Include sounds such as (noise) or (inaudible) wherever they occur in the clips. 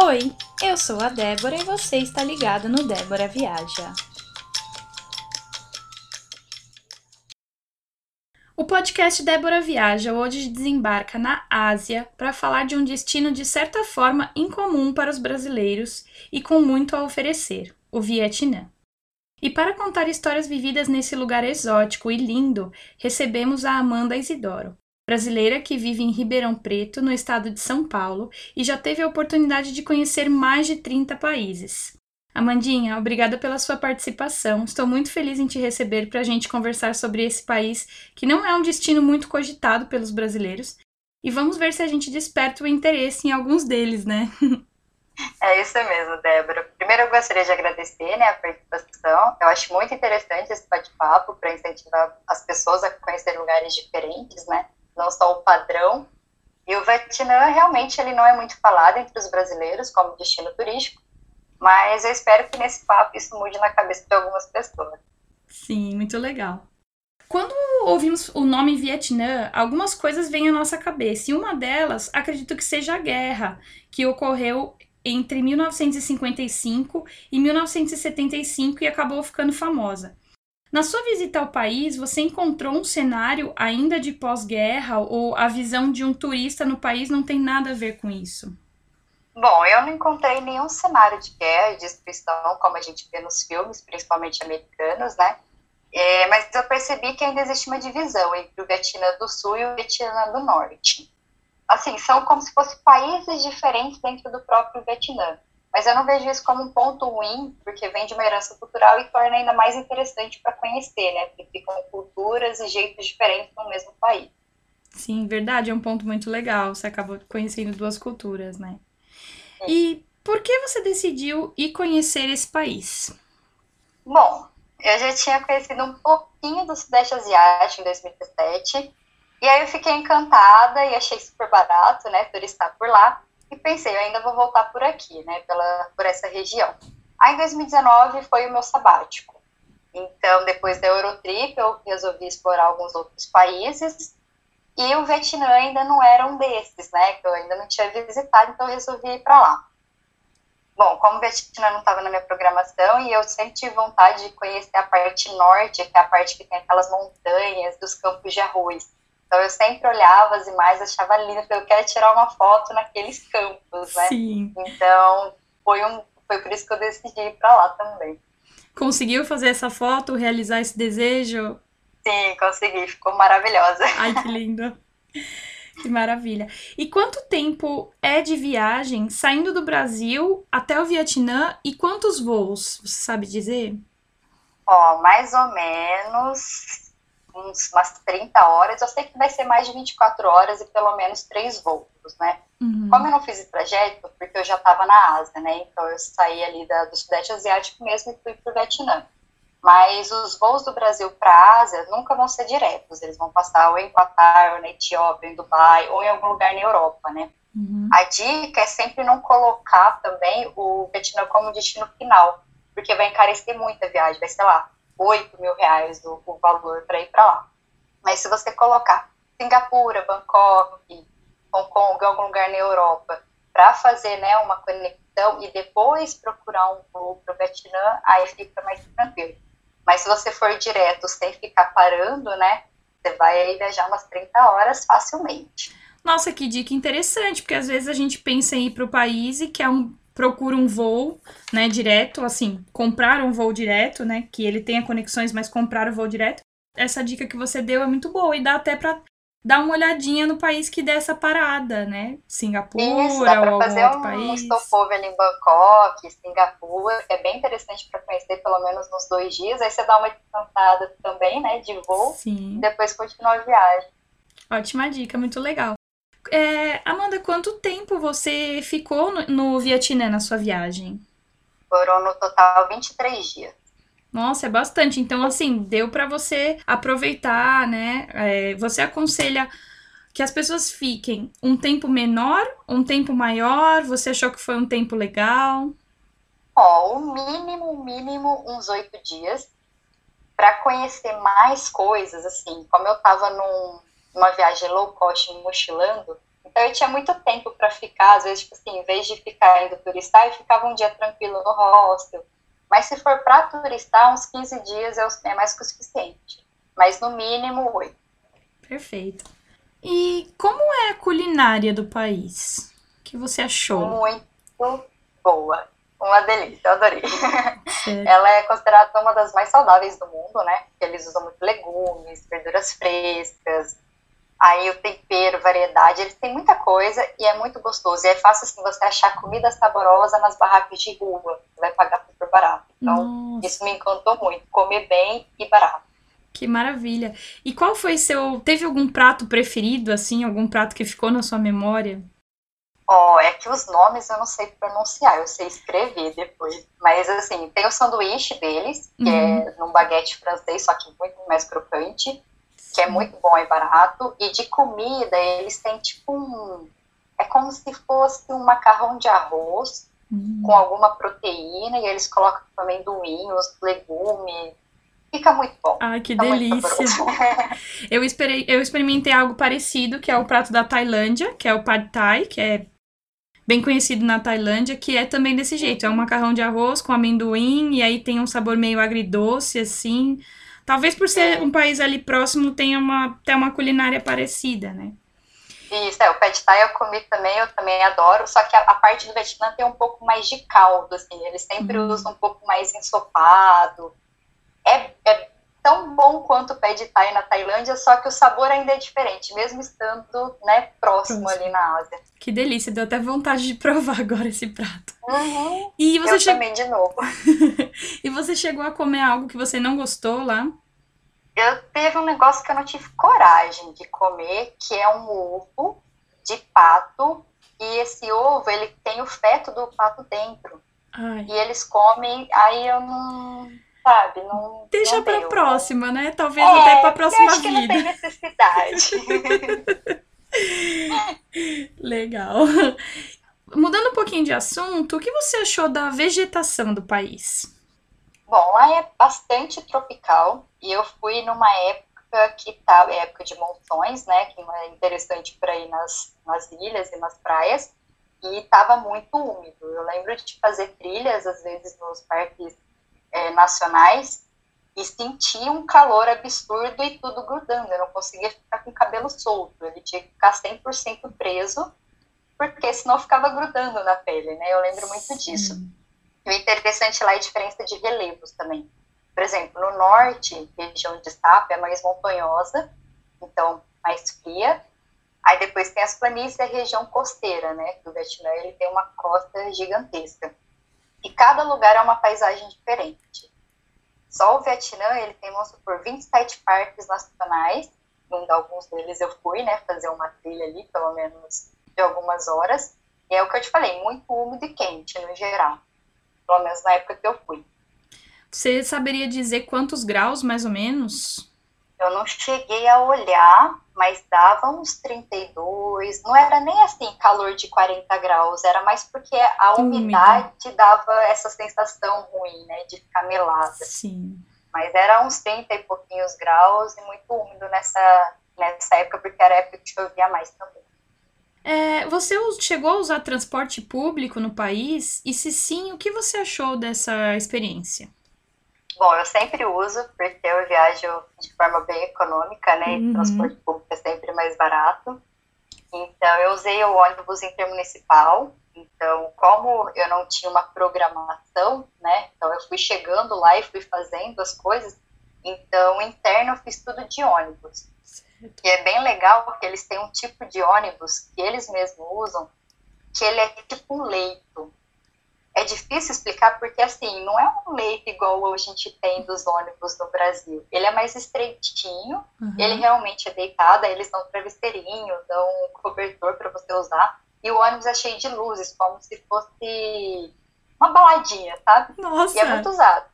Oi, eu sou a Débora e você está ligado no Débora Viaja. O podcast Débora Viaja hoje desembarca na Ásia para falar de um destino de certa forma incomum para os brasileiros e com muito a oferecer: o Vietnã. E para contar histórias vividas nesse lugar exótico e lindo, recebemos a Amanda Isidoro, brasileira que vive em Ribeirão Preto, no estado de São Paulo, e já teve a oportunidade de conhecer mais de 30 países. Amandinha, obrigada pela sua participação. Estou muito feliz em te receber para a gente conversar sobre esse país que não é um destino muito cogitado pelos brasileiros. E vamos ver se a gente desperta o interesse em alguns deles, né? (laughs) É isso mesmo, Débora. Primeiro eu gostaria de agradecer né, a participação. Eu acho muito interessante esse bate-papo para incentivar as pessoas a conhecer lugares diferentes, né? Não só o padrão. E o Vietnã realmente ele não é muito falado entre os brasileiros como destino turístico, mas eu espero que nesse papo isso mude na cabeça de algumas pessoas. Sim, muito legal. Quando ouvimos o nome Vietnã, algumas coisas vêm à nossa cabeça, e uma delas, acredito que seja a guerra que ocorreu entre 1955 e 1975 e acabou ficando famosa. Na sua visita ao país, você encontrou um cenário ainda de pós-guerra ou a visão de um turista no país não tem nada a ver com isso? Bom, eu não encontrei nenhum cenário de guerra e destruição como a gente vê nos filmes, principalmente americanos, né? É, mas eu percebi que ainda existe uma divisão entre o Vietnã do Sul e o Vietnã do Norte. Assim, são como se fossem países diferentes dentro do próprio Vietnã. Mas eu não vejo isso como um ponto ruim, porque vem de uma herança cultural e torna ainda mais interessante para conhecer, né? Porque ficam culturas e jeitos diferentes no mesmo país. Sim, verdade, é um ponto muito legal. Você acabou conhecendo duas culturas, né? Sim. E por que você decidiu ir conhecer esse país? Bom, eu já tinha conhecido um pouquinho do Sudeste Asiático em 2017, e aí eu fiquei encantada e achei super barato, né, turistar por lá e pensei, eu ainda vou voltar por aqui, né, pela, por essa região. Aí, em 2019, foi o meu sabático. Então, depois da Eurotrip, eu resolvi explorar alguns outros países, e o Vietnã ainda não era um desses, né, que eu ainda não tinha visitado, então eu resolvi ir para lá. Bom, como o Vietnã não estava na minha programação, e eu sempre tive vontade de conhecer a parte norte, que é a parte que tem aquelas montanhas, dos campos de arroz. Então eu sempre olhava as imagens, achava lindo, porque eu quero tirar uma foto naqueles campos, né? Sim. Então foi, um, foi por isso que eu decidi ir para lá também. Conseguiu fazer essa foto, realizar esse desejo? Sim, consegui, ficou maravilhosa. Ai, que (laughs) lindo. Que maravilha. E quanto tempo é de viagem saindo do Brasil até o Vietnã e quantos voos? Você sabe dizer? Ó, mais ou menos uns, umas 30 horas. Eu sei que vai ser mais de 24 horas e pelo menos três voos, né? Uhum. Como eu não fiz esse trajeto, porque eu já estava na Ásia, né? Então eu saí ali da, do Sudeste Asiático mesmo e fui para o Vietnã. Mas os voos do Brasil para a Ásia nunca vão ser diretos, eles vão passar ou em Qatar, ou na Etiópia, em Dubai, ou em algum lugar na Europa, né? Uhum. A dica é sempre não colocar também o Vietnã como destino final, porque vai encarecer muito a viagem, vai ser lá, 8 mil reais o, o valor para ir para lá. Mas se você colocar Singapura, Bangkok, Hong Kong, algum lugar na Europa, para fazer né, uma conexão e depois procurar um voo para o Vietnã, aí fica mais tranquilo. Mas se você for direto sem ficar parando, né, você vai viajar umas 30 horas facilmente. Nossa, que dica interessante, porque às vezes a gente pensa em ir para o país e quer um procura um voo, né, direto, assim, comprar um voo direto, né, que ele tenha conexões, mas comprar o voo direto. Essa dica que você deu é muito boa e dá até para dar uma olhadinha no país que der essa parada, né? Singapura Isso, dá pra ou fazer algum um, país. stopover ali em Bangkok, Singapura, é bem interessante para conhecer pelo menos nos dois dias. Aí você dá uma descansada também, né, de voo. Sim. E depois continua a viagem. Ótima dica, muito legal. É, Amanda, quanto tempo você ficou no, no Vietnã na sua viagem? Foram no total 23 dias. Nossa, é bastante. Então, assim, deu para você aproveitar, né? É, você aconselha que as pessoas fiquem um tempo menor, um tempo maior? Você achou que foi um tempo legal? Ó, o mínimo, mínimo, uns oito dias para conhecer mais coisas, assim. Como eu tava num, uma viagem low cost mochilando, Então eu tinha muito tempo para ficar, às vezes, tipo assim, em vez de ficar indo turistar, eu ficava um dia tranquilo no hostel. Mas se for para turistar, uns 15 dias é mais que o suficiente. Mas no mínimo, oito. Perfeito. E como é a culinária do país? O que você achou? Muito boa. Uma delícia, eu adorei. (laughs) Ela é considerada uma das mais saudáveis do mundo, né? Porque eles usam muito legumes, verduras frescas, aí o tempero, variedade, eles têm muita coisa e é muito gostoso. E é fácil assim você achar comida saborosa nas barracas de rua, você vai pagar super barato. Então, Nossa. isso me encantou muito, comer bem e barato. Que maravilha. E qual foi seu, teve algum prato preferido assim, algum prato que ficou na sua memória? Ó, oh, é que os nomes eu não sei pronunciar, eu sei escrever depois. Mas, assim, tem o sanduíche deles, que é uhum. é num baguete francês, só que muito mais crocante, que é muito bom e barato. E de comida, eles têm tipo um. É como se fosse um macarrão de arroz uhum. com alguma proteína, e eles colocam amendoim, os legumes. Fica muito bom. Ai, que Fica delícia. (laughs) eu, esperei, eu experimentei algo parecido, que é o prato da Tailândia, que é o Pad Thai, que é bem conhecido na Tailândia, que é também desse jeito. É um macarrão de arroz com amendoim e aí tem um sabor meio agridoce, assim. Talvez por ser um país ali próximo tenha uma, até uma culinária parecida, né? Isso, é, o pad thai eu comi também, eu também adoro, só que a, a parte do Vietnã tem um pouco mais de caldo, assim, eles sempre uhum. usam um pouco mais ensopado. É, é tão bom quanto o pad thai na Tailândia, só que o sabor ainda é diferente, mesmo estando né, próximo ali na Ásia. Que delícia, deu até vontade de (laughs) provar agora esse prato. Uhum, e você eu che... também de novo. (laughs) e você chegou a comer algo que você não gostou lá? Eu teve um negócio que eu não tive coragem de comer, que é um ovo de pato, e esse ovo, ele tem o feto do pato dentro. Ai. E eles comem, aí eu não sabe? Não, Deixa não pra deu, próxima, né? Talvez é, até pra próxima eu acho vida. Que não tem necessidade. (laughs) Legal. Mudando um pouquinho de assunto, o que você achou da vegetação do país? Bom, lá é bastante tropical e eu fui numa época que tá época de monções, né? Que é interessante para ir nas, nas ilhas e nas praias e estava muito úmido. Eu lembro de fazer trilhas às vezes nos parques é, nacionais e sentia um calor absurdo e tudo grudando. Eu não conseguia ficar com o cabelo solto, ele tinha que ficar 100% preso, porque senão ficava grudando na pele, né? Eu lembro muito disso. E o interessante lá é a diferença de relevos também. Por exemplo, no norte, região de Estapa é mais montanhosa, então mais fria. Aí depois tem as planícies e a região costeira, né? Que o Vietnã ele tem uma costa gigantesca. E cada lugar é uma paisagem diferente. Só o Vietnã, ele tem, vamos supor, 27 parques nacionais, em alguns deles eu fui, né, fazer uma trilha ali, pelo menos de algumas horas, e é o que eu te falei, muito úmido e quente no geral, pelo menos na época que eu fui. Você saberia dizer quantos graus, mais ou menos? Eu não cheguei a olhar, mas dava uns 32. Não era nem assim calor de 40 graus, era mais porque a umidade dava essa sensação ruim, né, de ficar melada. Sim. Mas era uns 30 e pouquinhos graus e muito úmido nessa, nessa época, porque era a época que chovia mais também. É, você chegou a usar transporte público no país? E se sim, o que você achou dessa experiência? Bom, eu sempre uso, porque eu viajo de forma bem econômica, né? Uhum. E transporte público é sempre mais barato. Então, eu usei o ônibus intermunicipal. Então, como eu não tinha uma programação, né? Então, eu fui chegando lá e fui fazendo as coisas. Então, interno, eu fiz tudo de ônibus. E é bem legal, porque eles têm um tipo de ônibus que eles mesmos usam, que ele é tipo um leito é difícil explicar porque, assim, não é um leito igual a gente tem dos ônibus no Brasil. Ele é mais estreitinho, uhum. ele realmente é deitado, eles dão travesseirinho, dão um cobertor para você usar. E o ônibus é cheio de luzes, como se fosse uma baladinha, sabe? Nossa! E é muito usado.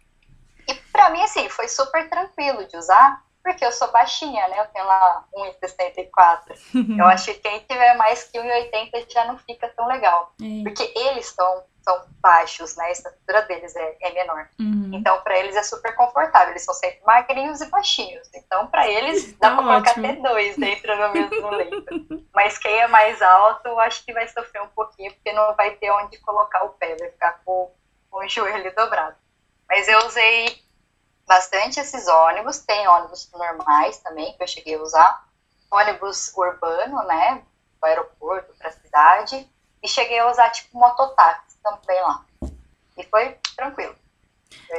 E para mim, assim, foi super tranquilo de usar, porque eu sou baixinha, né? Eu tenho lá 1,64. (laughs) eu acho que quem tiver mais que 1,80 já não fica tão legal. É. Porque eles são, são baixos, né? A estatura deles é, é menor. Uhum. Então, para eles é super confortável. Eles são sempre magrinhos e baixinhos. Então, para eles, dá (laughs) tá para colocar até dois dentro do mesmo (laughs) leito. Mas quem é mais alto, eu acho que vai sofrer um pouquinho, porque não vai ter onde colocar o pé, vai ficar com, com o joelho dobrado. Mas eu usei bastante esses ônibus, tem ônibus normais também, que eu cheguei a usar, ônibus urbano, né, do aeroporto para a cidade, e cheguei a usar tipo mototáxi também lá. E foi tranquilo.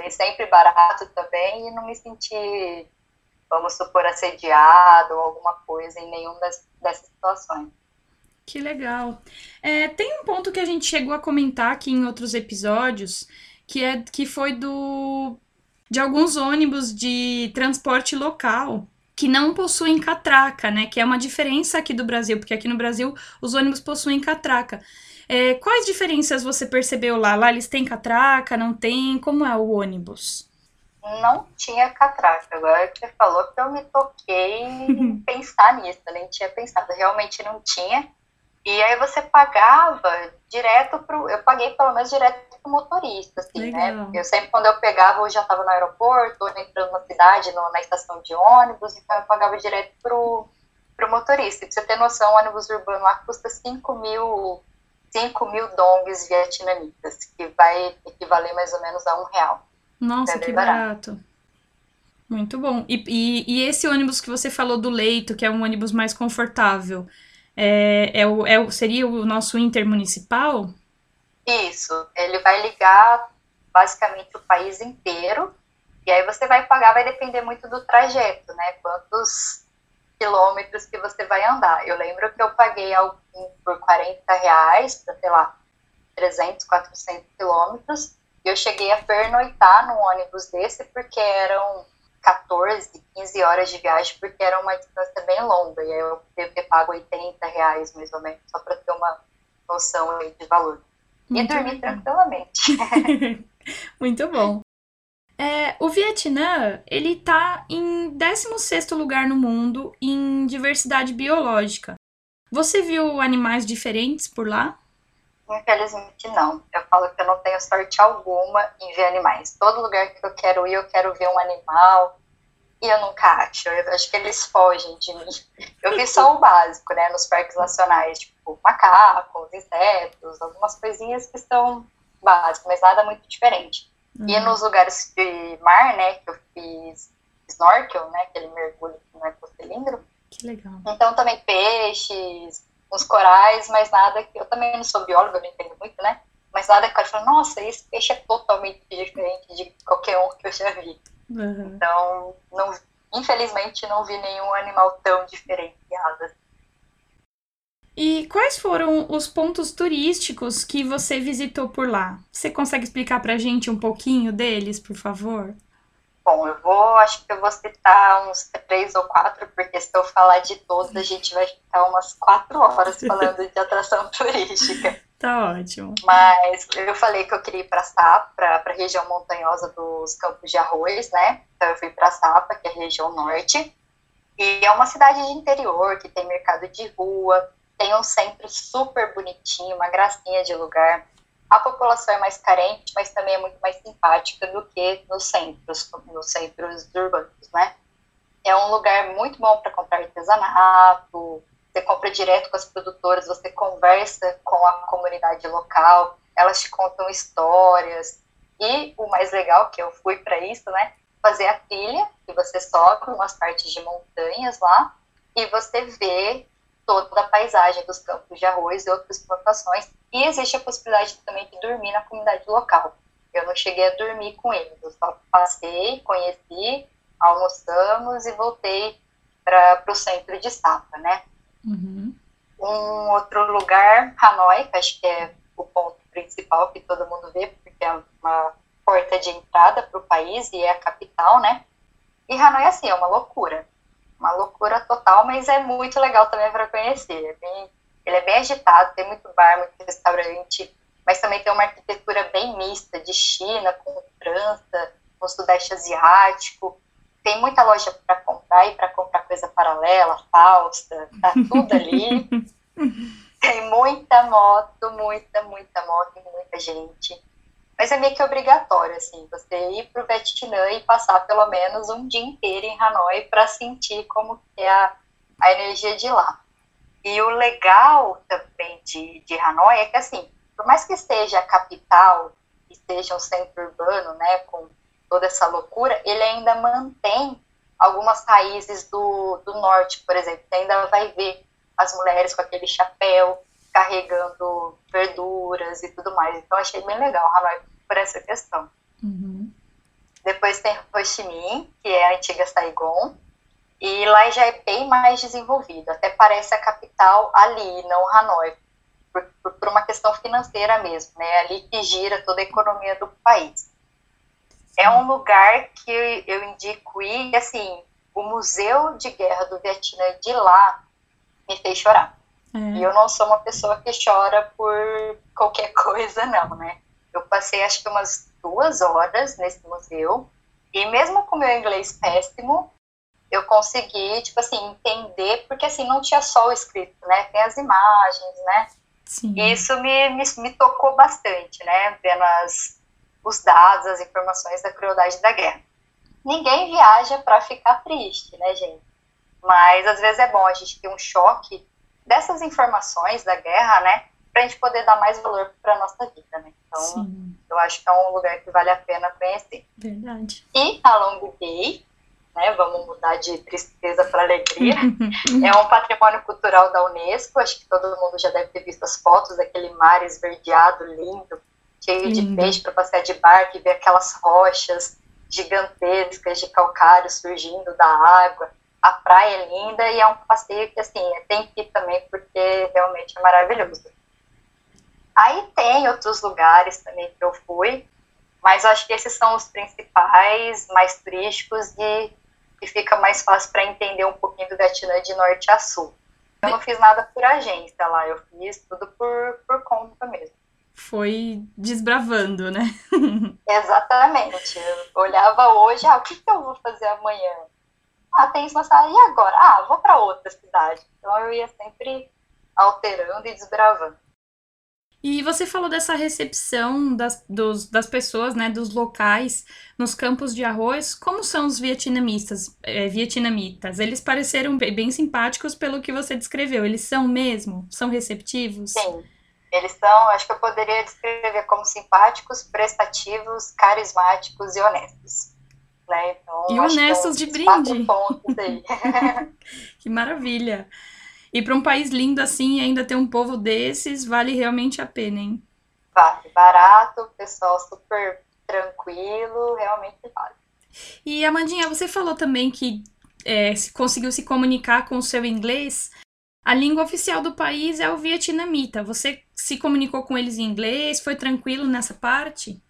Sempre barato também e não me senti, vamos supor, assediado ou alguma coisa em nenhuma das, dessas situações. Que legal. É, tem um ponto que a gente chegou a comentar aqui em outros episódios, que é que foi do de alguns ônibus de transporte local que não possuem catraca, né? Que é uma diferença aqui do Brasil, porque aqui no Brasil os ônibus possuem catraca. É, quais diferenças você percebeu lá? Lá eles têm catraca, não tem? Como é o ônibus? Não tinha catraca. Agora que você falou que eu me toquei em (laughs) pensar nisso, nem tinha pensado. Realmente não tinha. E aí você pagava direto pro. Eu paguei pelo menos direto pro motorista, assim, né? Legal. né? Eu sempre, quando eu pegava, eu já estava no aeroporto, ou entrando na cidade, no, na estação de ônibus, então eu pagava direto pro, pro motorista. E pra você ter noção, o ônibus urbano lá custa 5 mil, 5 mil dongs vietnamitas, que vai equivaler mais ou menos a um real. Nossa, é que barato. barato. Muito bom. E, e, e esse ônibus que você falou do leito, que é um ônibus mais confortável, é, é, o, é o, seria o nosso intermunicipal? Isso, ele vai ligar basicamente o país inteiro, e aí você vai pagar, vai depender muito do trajeto, né? Quantos quilômetros que você vai andar. Eu lembro que eu paguei algum por 40 reais, para, sei lá, 300, 400 quilômetros, e eu cheguei a pernoitar num ônibus desse, porque eram 14, 15 horas de viagem, porque era uma distância bem longa, e aí eu devo ter pago 80 reais, mais ou menos, só para ter uma noção aí de valor. Muito e dormir tranquilamente. (laughs) Muito bom. É, o Vietnã, ele está em 16º lugar no mundo em diversidade biológica. Você viu animais diferentes por lá? Infelizmente não. Eu falo que eu não tenho sorte alguma em ver animais. Todo lugar que eu quero ir, eu quero ver um animal e eu nunca acho. Eu acho que eles fogem de mim. Eu vi só o básico, né, nos parques nacionais, tipo macacos, insetos, algumas coisinhas que são básicas, mas nada muito diferente. Uhum. E nos lugares de mar, né, que eu fiz snorkel, né, aquele mergulho que não é com cilindro. Que legal. Então também peixes, uns corais, mas nada que. Eu também não sou bióloga, não entendo muito, né? Mas nada que eu falo, nossa, esse peixe é totalmente diferente de qualquer um que eu já vi. Uhum. Então, não, infelizmente, não vi nenhum animal tão diferenciado. E quais foram os pontos turísticos que você visitou por lá? Você consegue explicar pra gente um pouquinho deles, por favor? Bom, eu vou, acho que eu vou citar uns três ou quatro, porque se eu falar de todos, a gente vai ficar umas quatro horas falando de atração (laughs) turística. Tá ótimo. Mas eu falei que eu queria ir para Sapa, para a região montanhosa dos Campos de Arroz, né? Então eu fui para Sapa, que é a região norte. E é uma cidade de interior, que tem mercado de rua, tem um centro super bonitinho, uma gracinha de lugar a população é mais carente, mas também é muito mais simpática do que nos centros, nos centros urbanos, né? É um lugar muito bom para comprar artesanato, você compra direto com as produtoras, você conversa com a comunidade local, elas te contam histórias. E o mais legal, que eu fui para isso, né? Fazer a trilha, que você sobe umas partes de montanhas lá, e você vê toda a paisagem dos campos de arroz e outras plantações. E existe a possibilidade também de dormir na comunidade local. Eu não cheguei a dormir com eles, eu só passei, conheci, almoçamos e voltei para o centro de Sapa, né? Uhum. Um outro lugar, Hanoi, que acho que é o ponto principal que todo mundo vê, porque é uma porta de entrada para o país e é a capital, né? E Hanoi, assim, é uma loucura uma loucura total, mas é muito legal também para conhecer. É bem, ele é bem agitado, tem muito bar, muito restaurante, mas também tem uma arquitetura bem mista, de China com França, com Sudeste Asiático. tem muita loja para comprar e para comprar coisa paralela, falsa, tá tudo ali. (laughs) tem muita moto, muita, muita moto e muita gente. Mas é meio que obrigatório, assim, você ir para o Vietnã e passar pelo menos um dia inteiro em Hanoi para sentir como é a, a energia de lá. E o legal também de, de Hanoi é que, assim, por mais que esteja a capital, esteja um centro urbano, né, com toda essa loucura, ele ainda mantém algumas raízes do, do norte, por exemplo. Você ainda vai ver as mulheres com aquele chapéu, carregando verduras e tudo mais. Então, achei bem legal Hanoi por essa questão. Uhum. Depois tem Ho Chi Minh, que é a antiga Saigon, e lá já é bem mais desenvolvido. Até parece a capital ali, não Hanoi, por, por, por uma questão financeira mesmo, né? É ali que gira toda a economia do país. É um lugar que eu indico ir, assim, o Museu de Guerra do Vietnã de lá me fez chorar. É. E eu não sou uma pessoa que chora por qualquer (laughs) coisa, não, né? Eu passei acho que umas duas horas nesse museu, e mesmo com meu inglês péssimo, eu consegui, tipo assim, entender, porque assim, não tinha só o escrito, né? Tem as imagens, né? Sim. E isso me, me, me tocou bastante, né? Vendo as, os dados, as informações da crueldade da guerra. Ninguém viaja para ficar triste, né, gente? Mas às vezes é bom a gente ter um choque dessas informações da guerra, né? Para a gente poder dar mais valor para nossa vida, né? Então, Sim. eu acho que é um lugar que vale a pena conhecer. Verdade. E a Long Bay, né? Vamos mudar de tristeza para alegria. (laughs) é um patrimônio cultural da Unesco. Acho que todo mundo já deve ter visto as fotos daquele mar esverdeado, lindo, cheio lindo. de peixe para passear de barco e ver aquelas rochas gigantescas de calcário surgindo da água. A praia é linda e é um passeio que, assim, tem que ir também porque realmente é maravilhoso. Aí tem outros lugares também que eu fui, mas acho que esses são os principais, mais turísticos e e fica mais fácil para entender um pouquinho do Vietnã de norte a sul. Eu não fiz nada por agência lá, eu fiz tudo por, por conta mesmo. Foi desbravando, né? (laughs) Exatamente. Eu olhava hoje, ah, o que, que eu vou fazer amanhã? Ah, tem isso na cidade, e agora? Ah, vou para outra cidade. Então eu ia sempre alterando e desbravando. E você falou dessa recepção das, dos, das pessoas, né, dos locais nos campos de arroz. Como são os vietnamistas, é, vietnamitas? Eles pareceram bem simpáticos pelo que você descreveu. Eles são mesmo? São receptivos? Sim. Eles são, acho que eu poderia descrever como simpáticos, prestativos, carismáticos e honestos. Né? Então, e honestos de brinde. (laughs) que maravilha. E para um país lindo assim, ainda ter um povo desses, vale realmente a pena, hein? Vale, barato, pessoal super tranquilo, realmente vale. E Amandinha, você falou também que é, conseguiu se comunicar com o seu inglês. A língua oficial do país é o vietnamita. Você se comunicou com eles em inglês? Foi tranquilo nessa parte?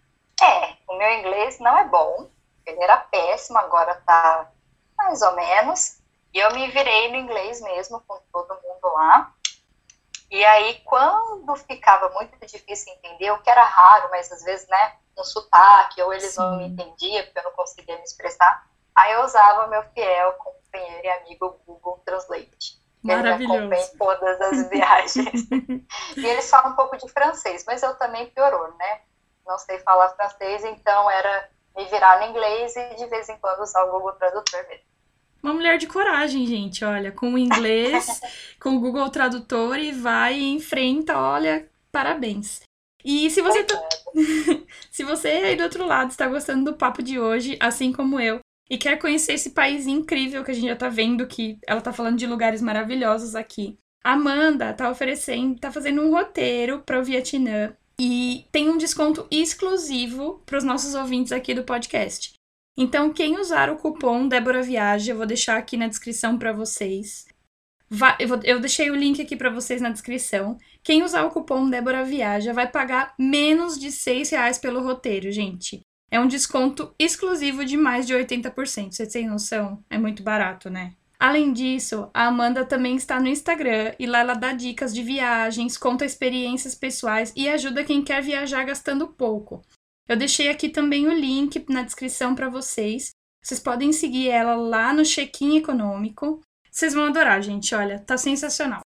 É, o meu inglês não é bom. Ele era péssimo, agora tá mais ou menos. E eu me virei no inglês mesmo com todo mundo lá. E aí, quando ficava muito difícil entender, o que era raro, mas às vezes, né, um sotaque, ou eles Sim. não me entendiam, porque eu não conseguia me expressar, aí eu usava meu fiel companheiro e amigo Google Translate. Maravilhoso. Ele me acompanha em todas as (laughs) viagens. (laughs) e eles falam um pouco de francês, mas eu também piorou, né? Não sei falar francês, então era me virar no inglês e de vez em quando usar o Google Tradutor mesmo. Uma mulher de coragem, gente, olha, com o inglês, (laughs) com o Google Tradutor e vai e enfrenta, olha, parabéns. E se você tá... (laughs) se você aí do outro lado está gostando do papo de hoje, assim como eu, e quer conhecer esse país incrível que a gente já tá vendo que ela tá falando de lugares maravilhosos aqui. Amanda tá oferecendo, tá fazendo um roteiro para o Vietnã e tem um desconto exclusivo para os nossos ouvintes aqui do podcast. Então, quem usar o cupom Débora Viagem, eu vou deixar aqui na descrição para vocês. Vai, eu, vou, eu, deixei o link aqui para vocês na descrição. Quem usar o cupom Débora Viaja vai pagar menos de 6 reais pelo roteiro, gente. É um desconto exclusivo de mais de 80%. Vocês têm noção? É muito barato, né? Além disso, a Amanda também está no Instagram e lá ela dá dicas de viagens, conta experiências pessoais e ajuda quem quer viajar gastando pouco. Eu deixei aqui também o link na descrição para vocês. Vocês podem seguir ela lá no Check-in Econômico. Vocês vão adorar, gente. Olha, tá sensacional.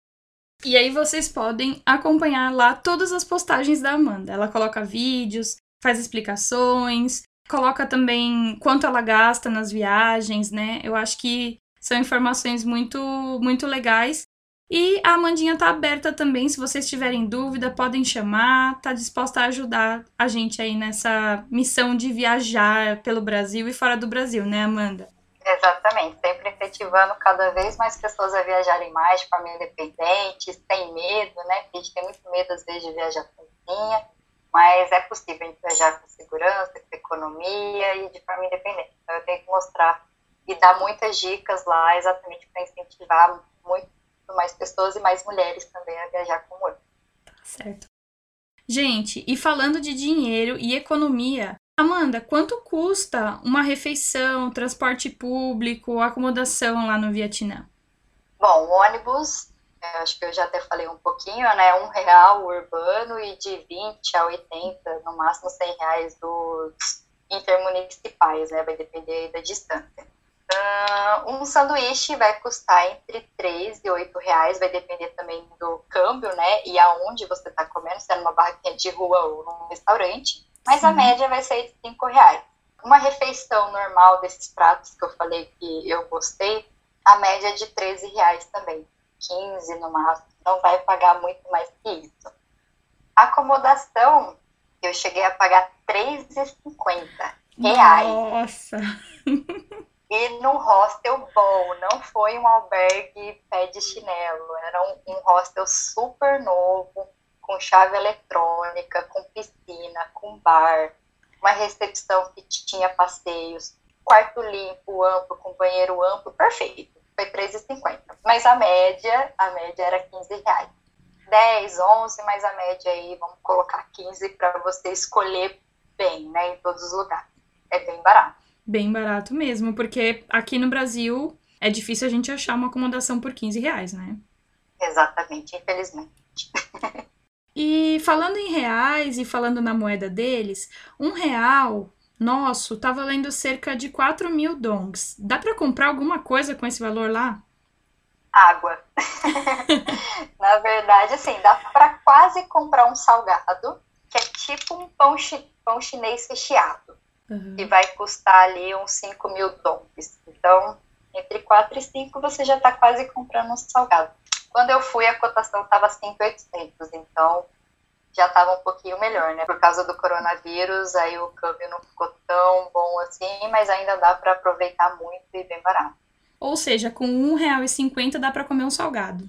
E aí vocês podem acompanhar lá todas as postagens da Amanda. Ela coloca vídeos, faz explicações, coloca também quanto ela gasta nas viagens, né? Eu acho que são informações muito muito legais. E a Amandinha tá aberta também, se vocês tiverem dúvida, podem chamar, tá disposta a ajudar a gente aí nessa missão de viajar pelo Brasil e fora do Brasil, né, Amanda? Exatamente, sempre incentivando cada vez mais pessoas a viajarem mais de forma independente, sem medo, né? Porque a gente tem muito medo às vezes de viajar sozinha, mas é possível a gente viajar com segurança, com economia e de forma independente. Então eu tenho que mostrar e dar muitas dicas lá exatamente para incentivar muito mais pessoas e mais mulheres também a viajar com o Tá certo. Gente, e falando de dinheiro e economia, Amanda, quanto custa uma refeição, transporte público, acomodação lá no Vietnã? Bom, o ônibus, acho que eu já até falei um pouquinho, né? Um real urbano e de 20 a 80, no máximo 100 reais dos intermunicipais, né? Vai depender da distância. Uh, um sanduíche vai custar entre 3 e 8 reais, vai depender também do câmbio, né? E aonde você está comendo, se é numa barraquinha de rua ou num restaurante mas a média vai ser de 5 reais. Uma refeição normal desses pratos que eu falei que eu gostei, a média é de 13 reais também, 15 no máximo, não vai pagar muito mais que isso. Acomodação, eu cheguei a pagar 3,50 reais. Nossa! (laughs) E num hostel bom, não foi um albergue pé de chinelo, era um, um hostel super novo, com chave eletrônica, com piscina, com bar, uma recepção que tinha passeios, quarto limpo, amplo, com banheiro amplo, perfeito. Foi R$3,50. Mas a média, a média era 15 reais. 10, 11, mas a média aí, vamos colocar 15 para você escolher bem, né, em todos os lugares. É bem barato. Bem barato mesmo, porque aqui no Brasil é difícil a gente achar uma acomodação por 15 reais, né? Exatamente, infelizmente. (laughs) E falando em reais e falando na moeda deles, um real nosso tá valendo cerca de 4 mil dongs. Dá para comprar alguma coisa com esse valor lá? Água. (laughs) na verdade, assim, dá para quase comprar um salgado, que é tipo um pão, chi pão chinês recheado, uhum. que vai custar ali uns 5 mil dongs. Então, entre 4 e 5 você já está quase comprando um salgado. Quando eu fui, a cotação estava 5,800, então já estava um pouquinho melhor, né? Por causa do coronavírus, aí o câmbio não ficou tão bom assim, mas ainda dá para aproveitar muito e bem barato. Ou seja, com R$1,50 dá para comer um salgado.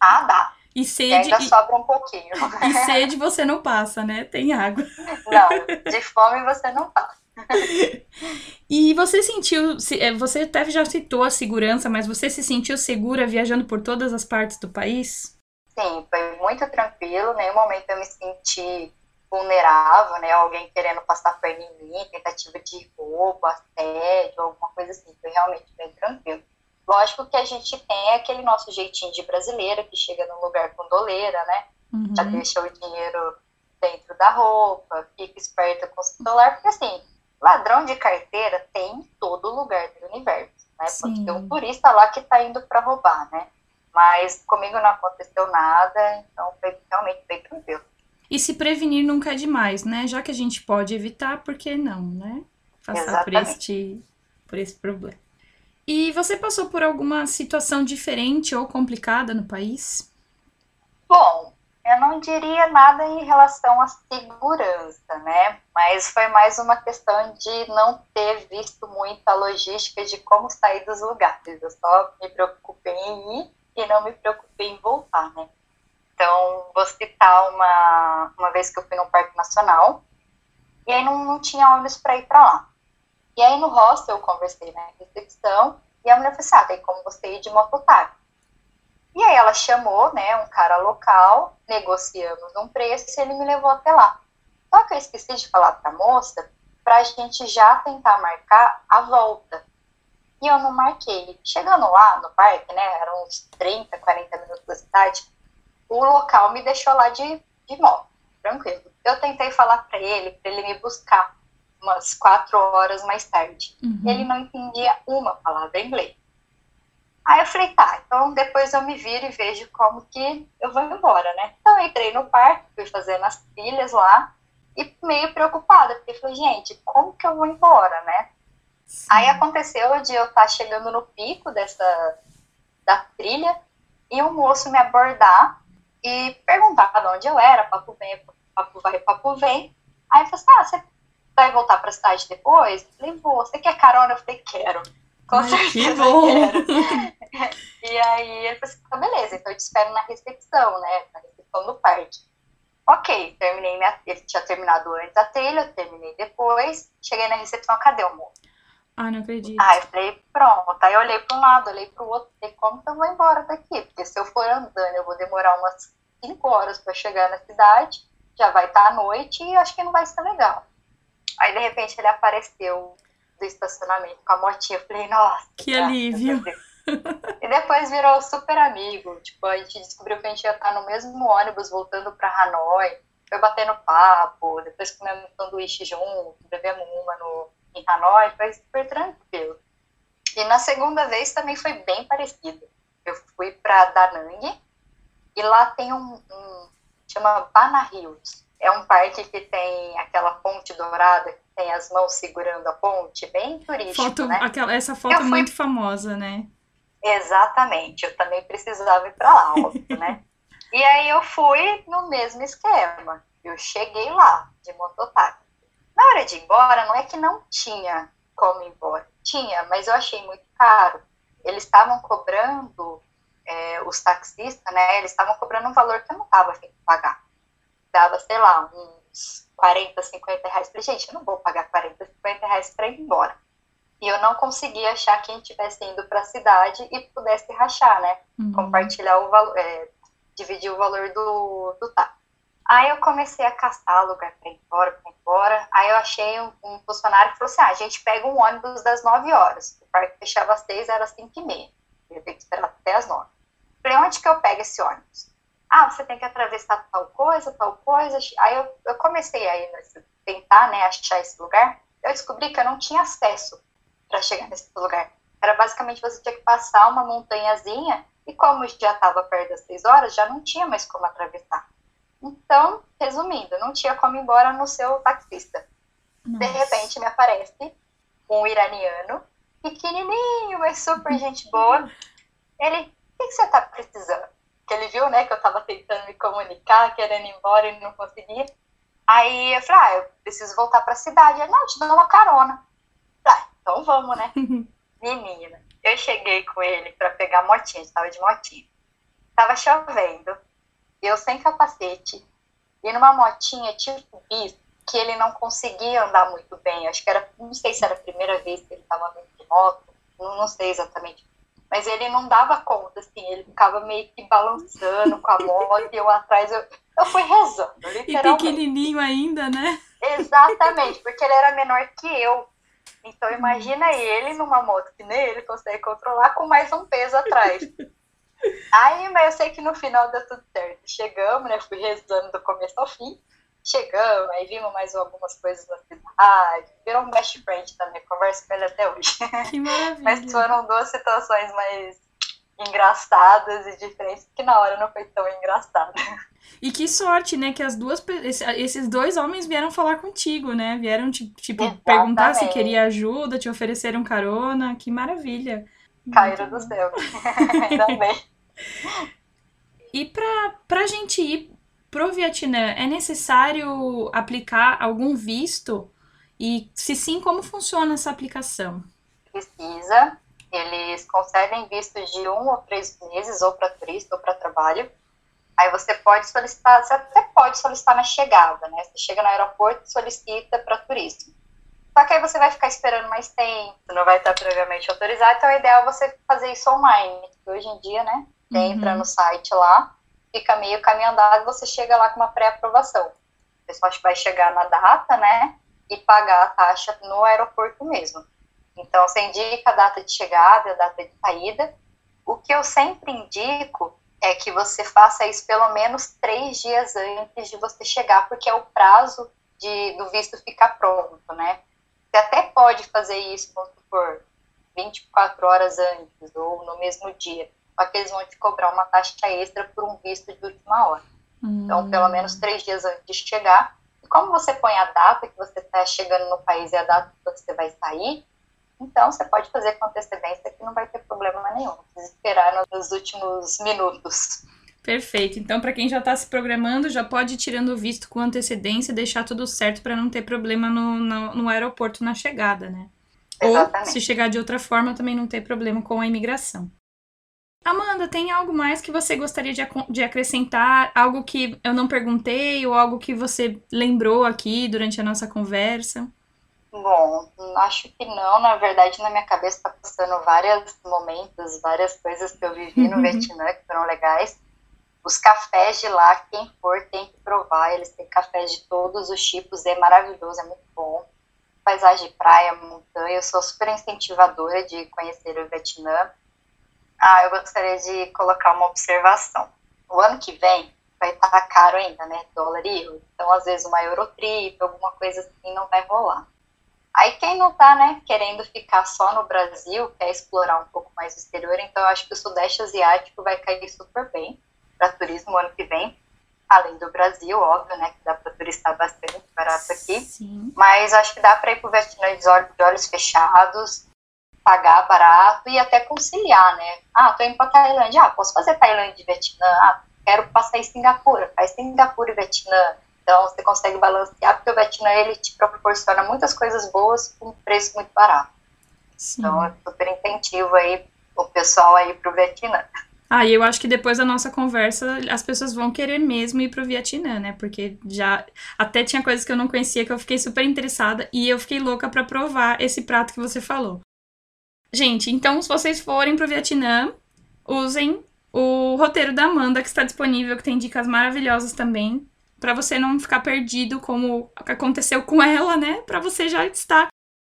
Ah, dá. E sede. E ainda sobra um pouquinho. (laughs) E sede você não passa, né? Tem água. Não, de fome você não passa. (laughs) E você sentiu, é, você até já citou a segurança, mas você se sentiu segura viajando por todas as partes do país? Sim, foi muito tranquilo, nenhum momento eu me senti vulnerável, né? Alguém querendo passar perna em mim, tentativa de roubo, assédio, alguma coisa assim. Foi realmente bem tranquilo. Lógico que a gente tem aquele nosso jeitinho de brasileira que chega num lugar com doleira, né? Uhum. Já deixa o dinheiro dentro da roupa, fica esperta com o celular, porque assim, ladrão de carteira tem em todo lugar do universo, né? Pode ter um turista lá que tá indo para roubar, né? Mas comigo não aconteceu nada, então foi realmente bem tranquilo. E se prevenir nunca é demais, né? Já que a gente pode evitar, por que não, né? Passar por este, por esse problema. E você passou por alguma situação diferente ou complicada no país? Bom, eu não diria nada em relação à segurança, né? Mas foi mais uma questão de não ter visto muita logística de como sair dos lugares. Eu só me preocupei em ir e não me preocupei em voltar, né? Então, vou citar uma, uma vez que eu fui num parque nacional e aí não, não tinha ônibus para ir para lá. E aí no hostel eu conversei na recepção e a mulher falou assim, ah, tem como você ir de mototáxi. E aí ela chamou, né, um cara local, negociamos um preço e ele me levou até lá. Só que eu esqueci de falar para a moça para a gente já tentar marcar a volta e eu não marquei. Chegando lá no parque, né, eram uns 30, 40 minutos da cidade, o local me deixou lá de, de moto, tranquilo. Eu tentei falar para ele, para ele me buscar, umas quatro horas mais tarde. Uhum. Ele não entendia uma palavra em inglês. Aí eu falei, tá, então depois eu me viro e vejo como que eu vou embora, né? Então eu entrei no parque, fui fazendo as trilhas lá e meio preocupada, porque falei, gente, como que eu vou embora, né? Sim. Aí aconteceu de eu estar tá chegando no pico dessa da trilha e um moço me abordar e perguntar de onde eu era, papo vem, papo vai, papo vem. Aí eu falei assim, ah, você vai voltar para a cidade depois? Eu falei, vou. Você quer carona? Eu falei, quero. Com certeza que bom. (laughs) e aí ele falou assim, tá, beleza, então eu te espero na recepção, né? Na recepção do parque. Ok, terminei minha. Ele tinha terminado antes a trilha, eu terminei depois. Cheguei na recepção, cadê o moço? Ah, não acredito. Aí eu falei, pronto. Aí eu olhei para um lado, olhei para o outro, falei, como que eu vou embora daqui? Porque se eu for andando, eu vou demorar umas 5 horas para chegar na cidade, já vai estar tá à noite e acho que não vai ser legal. Aí de repente ele apareceu do estacionamento com a motinha. Eu falei, nossa. Que alívio. E depois virou super amigo. Tipo, a gente descobriu que a gente ia estar no mesmo ônibus voltando para Hanoi. Foi batendo papo, depois comemos sanduíche junto, bebemos uma no, em Hanoi, foi super tranquilo. E na segunda vez também foi bem parecido. Eu fui para Da Nang e lá tem um, um chama Bana Hills é um parque que tem aquela ponte dourada, que tem as mãos segurando a ponte, bem turístico, foto, né? Aquela, essa foto é muito famosa, né? Exatamente, eu também precisava ir para lá, óbvio, né? (laughs) E aí eu fui no mesmo esquema. Eu cheguei lá, de mototáxi. Na hora de ir embora, não é que não tinha como ir embora. Tinha, mas eu achei muito caro. Eles estavam cobrando, é, os taxistas, né? Eles estavam cobrando um valor que eu não estava afim de pagar dava, sei lá, uns 40, 50 reais. Falei, gente, eu não vou pagar 40, 50 reais para ir embora. E eu não conseguia achar quem estivesse indo para a cidade e pudesse rachar, né? Uhum. Compartilhar o valor, é, dividir o valor do, do TAP. Aí eu comecei a caçar lugar para ir embora, para ir embora. Aí eu achei um, um, funcionário que falou assim: ah, a gente pega um ônibus das 9 horas. O parque fechava às 6, era às 5 e meia. Eu tenho que esperar até às 9. Falei, onde que eu pego esse ônibus? Ah, você tem que atravessar tal coisa, tal coisa. Aí eu, eu comecei a tentar né, achar esse lugar. Eu descobri que eu não tinha acesso para chegar nesse lugar. Era basicamente você tinha que passar uma montanhazinha e como já estava perto das seis horas, já não tinha mais como atravessar. Então, resumindo, não tinha como ir embora no seu taxista. Nossa. De repente me aparece um iraniano, pequenininho, mas super gente boa. Ele, o que, que você está precisando? Que ele viu, né, que eu tava tentando me comunicar, querendo ir embora e não conseguia. Aí eu falei, ah, eu preciso voltar pra cidade. Ele, não, te dou uma carona. Ah, então vamos, né? (laughs) Menina, eu cheguei com ele para pegar a motinha, a gente tava de motinha. Tava chovendo, eu sem capacete, e numa motinha tipo bis, que ele não conseguia andar muito bem. Acho que era, não sei se era a primeira vez que ele tava andando de moto, não, não sei exatamente mas ele não dava conta, assim, ele ficava meio que balançando com a moto e eu atrás, eu, eu fui rezando, literalmente. E pequenininho ainda, né? Exatamente, porque ele era menor que eu. Então imagina ele numa moto que nem ele consegue controlar com mais um peso atrás. (laughs) Aí, mas eu sei que no final deu tudo certo. Chegamos, né? Fui rezando do começo ao fim chegamos, aí vimos mais algumas coisas na cidade, virou um best friend também, converso com ele até hoje. Que maravilha. Mas foram duas situações mais engraçadas e diferentes, que na hora não foi tão engraçado. E que sorte, né, que as duas esses dois homens vieram falar contigo, né? Vieram tipo perguntar se queria ajuda, te ofereceram carona, que maravilha. Caíram do céu. (laughs) Ainda bem. E pra, pra gente ir pro Vietnã, é necessário aplicar algum visto? E se sim, como funciona essa aplicação? Precisa. Eles concedem vistos de um ou três meses, ou para turista ou para trabalho. Aí você pode solicitar, você até pode solicitar na chegada, né? Você chega no aeroporto e solicita para turismo. Só que aí você vai ficar esperando mais tempo, não vai estar previamente autorizado, então é ideal você fazer isso online. Hoje em dia, né? Você uhum. entra no site lá, fica meio caminho andado, você chega lá com uma pré-aprovação. O pessoal vai chegar na data, né, e pagar a taxa no aeroporto mesmo. Então, você indica a data de chegada, a data de saída. O que eu sempre indico é que você faça isso pelo menos três dias antes de você chegar, porque é o prazo de, do visto ficar pronto, né? Você até pode fazer isso, vamos supor, 24 horas antes ou no mesmo dia, só que eles vão te cobrar uma taxa extra por um visto de última hora. Hum. Então, pelo menos três dias antes de chegar. E como você põe a data que você está chegando no país e a data que você vai sair, então você pode fazer com antecedência que não vai ter problema nenhum. Esperar nos últimos minutos. Perfeito. Então, para quem já está se programando, já pode ir tirando o visto com antecedência e deixar tudo certo para não ter problema no, no, no, aeroporto na chegada, né? Exatamente. Ou se chegar de outra forma, também não ter problema com a imigração. Amanda, tem algo mais que você gostaria de, de acrescentar? Algo que eu não perguntei ou algo que você lembrou aqui durante a nossa conversa? Bom, acho que não. Na verdade, na minha cabeça está passando vários momentos, várias coisas que eu vivi no uhum. Vietnã que foram legais. Os cafés de lá, quem for tem que provar. Eles têm cafés de todos os tipos, é maravilhoso, é muito bom. Paisagem de praia, montanha. Eu sou super incentivadora de conhecer o Vietnã. Ah, eu gostaria de colocar uma observação. O ano que vem vai estar tá caro ainda, né? Dólar e euro. Então, às vezes, uma Eurotrip, alguma coisa assim, não vai rolar. Aí, quem não tá, né, querendo ficar só no Brasil, quer explorar um pouco mais o exterior, então eu acho que o Sudeste Asiático vai cair super bem para turismo ano que vem. Além do Brasil, óbvio, né, que dá para turistar bastante barato aqui. Sim. Mas acho que dá para ir para o Vietnã de olhos fechados, pagar barato e até conciliar, né? Ah, tô indo para Tailândia, ah, posso fazer Tailândia e Vietnã, ah, quero passar em Singapura, faz Singapura e Vietnã. Então você consegue balancear, porque o Vietnã ele te proporciona muitas coisas boas com um preço muito barato. Sim. Então é super incentivo aí o pessoal aí pro Vietnã. Ah, e eu acho que depois da nossa conversa, as pessoas vão querer mesmo ir pro Vietnã, né? Porque já até tinha coisas que eu não conhecia que eu fiquei super interessada e eu fiquei louca para provar esse prato que você falou. Gente, então se vocês forem pro Vietnã, usem o roteiro da Amanda, que está disponível, que tem dicas maravilhosas também, para você não ficar perdido como aconteceu com ela, né? Para você já estar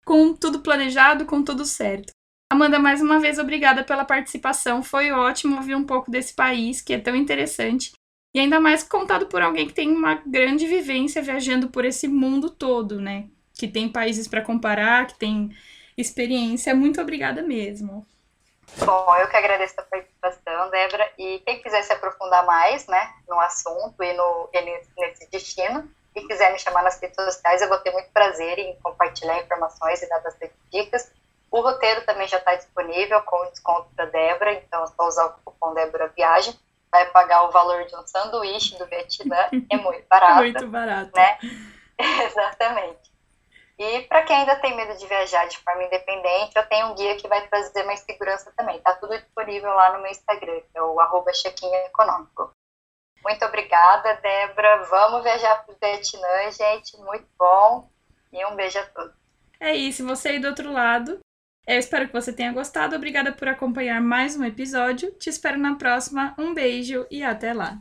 com tudo planejado, com tudo certo. Amanda, mais uma vez, obrigada pela participação. Foi ótimo ouvir um pouco desse país, que é tão interessante. E ainda mais contado por alguém que tem uma grande vivência viajando por esse mundo todo, né? Que tem países para comparar, que tem experiência. Muito obrigada mesmo. Bom, eu que agradeço a participação, Débora, e quem quiser se aprofundar mais, né, no assunto e, no, e nesse destino, e quiser me chamar nas redes sociais, eu vou ter muito prazer em compartilhar informações e dar bastante dicas. O roteiro também já está disponível com desconto da Débora, então é só usar o cupom Débora Viagem, vai pagar o valor de um sanduíche do Vietnã, é muito barato. (laughs) muito barato. Né? (laughs) Exatamente. E para quem ainda tem medo de viajar de forma independente, eu tenho um guia que vai trazer mais segurança também. Está tudo disponível lá no meu Instagram, que é o arroba econômico. Muito obrigada, Débora. Vamos viajar para o Vietnã, gente. Muito bom. E um beijo a todos. É isso. Você aí do outro lado. Eu espero que você tenha gostado. Obrigada por acompanhar mais um episódio. Te espero na próxima. Um beijo e até lá.